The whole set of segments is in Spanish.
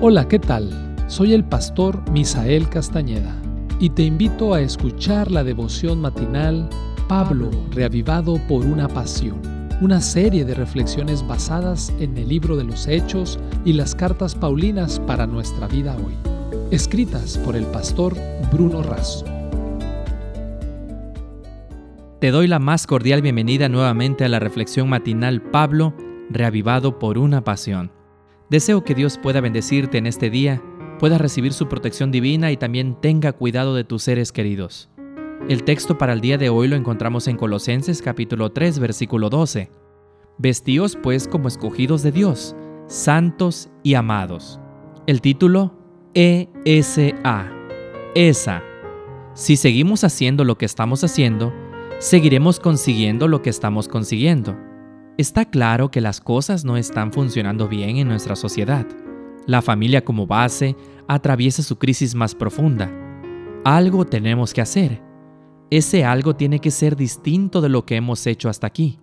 Hola, ¿qué tal? Soy el pastor Misael Castañeda y te invito a escuchar la devoción matinal Pablo, reavivado por una pasión, una serie de reflexiones basadas en el libro de los Hechos y las cartas Paulinas para nuestra vida hoy, escritas por el pastor Bruno Razo. Te doy la más cordial bienvenida nuevamente a la reflexión matinal Pablo, reavivado por una pasión. Deseo que Dios pueda bendecirte en este día, pueda recibir su protección divina y también tenga cuidado de tus seres queridos. El texto para el día de hoy lo encontramos en Colosenses capítulo 3 versículo 12. Vestíos pues como escogidos de Dios, santos y amados. El título ESA. ESA. Si seguimos haciendo lo que estamos haciendo, seguiremos consiguiendo lo que estamos consiguiendo. Está claro que las cosas no están funcionando bien en nuestra sociedad. La familia como base atraviesa su crisis más profunda. Algo tenemos que hacer. Ese algo tiene que ser distinto de lo que hemos hecho hasta aquí.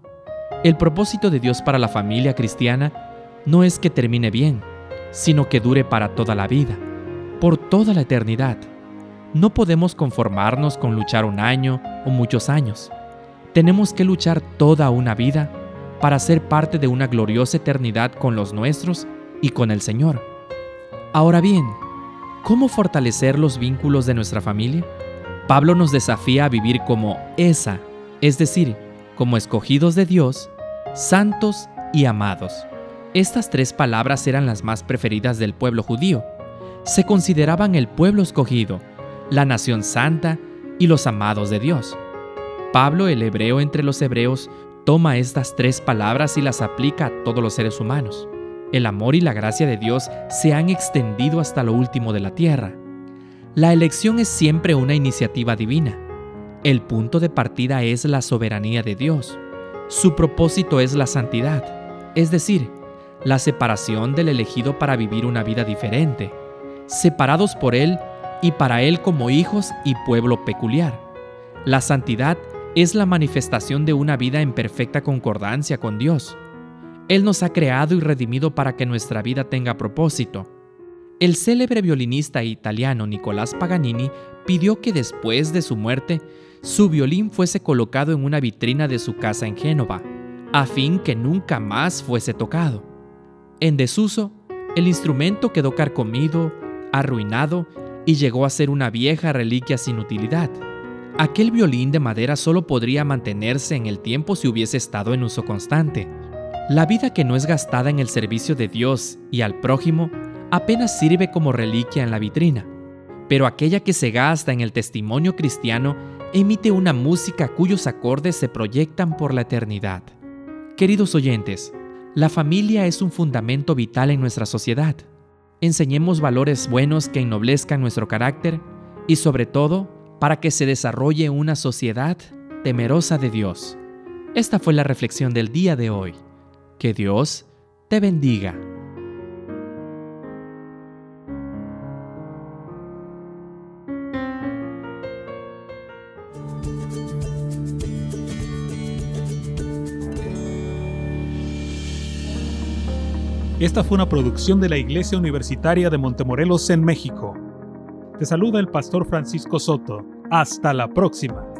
El propósito de Dios para la familia cristiana no es que termine bien, sino que dure para toda la vida, por toda la eternidad. No podemos conformarnos con luchar un año o muchos años. Tenemos que luchar toda una vida para ser parte de una gloriosa eternidad con los nuestros y con el Señor. Ahora bien, ¿cómo fortalecer los vínculos de nuestra familia? Pablo nos desafía a vivir como esa, es decir, como escogidos de Dios, santos y amados. Estas tres palabras eran las más preferidas del pueblo judío. Se consideraban el pueblo escogido, la nación santa y los amados de Dios. Pablo, el hebreo entre los hebreos, toma estas tres palabras y las aplica a todos los seres humanos. El amor y la gracia de Dios se han extendido hasta lo último de la tierra. La elección es siempre una iniciativa divina. El punto de partida es la soberanía de Dios. Su propósito es la santidad, es decir, la separación del elegido para vivir una vida diferente, separados por Él y para Él como hijos y pueblo peculiar. La santidad es la manifestación de una vida en perfecta concordancia con Dios. Él nos ha creado y redimido para que nuestra vida tenga propósito. El célebre violinista italiano Nicolás Paganini pidió que después de su muerte, su violín fuese colocado en una vitrina de su casa en Génova, a fin que nunca más fuese tocado. En desuso, el instrumento quedó carcomido, arruinado y llegó a ser una vieja reliquia sin utilidad. Aquel violín de madera solo podría mantenerse en el tiempo si hubiese estado en uso constante. La vida que no es gastada en el servicio de Dios y al prójimo apenas sirve como reliquia en la vitrina, pero aquella que se gasta en el testimonio cristiano emite una música cuyos acordes se proyectan por la eternidad. Queridos oyentes, la familia es un fundamento vital en nuestra sociedad. Enseñemos valores buenos que ennoblezcan nuestro carácter y sobre todo para que se desarrolle una sociedad temerosa de Dios. Esta fue la reflexión del día de hoy. Que Dios te bendiga. Esta fue una producción de la Iglesia Universitaria de Montemorelos en México. Te saluda el pastor Francisco Soto. Hasta la próxima.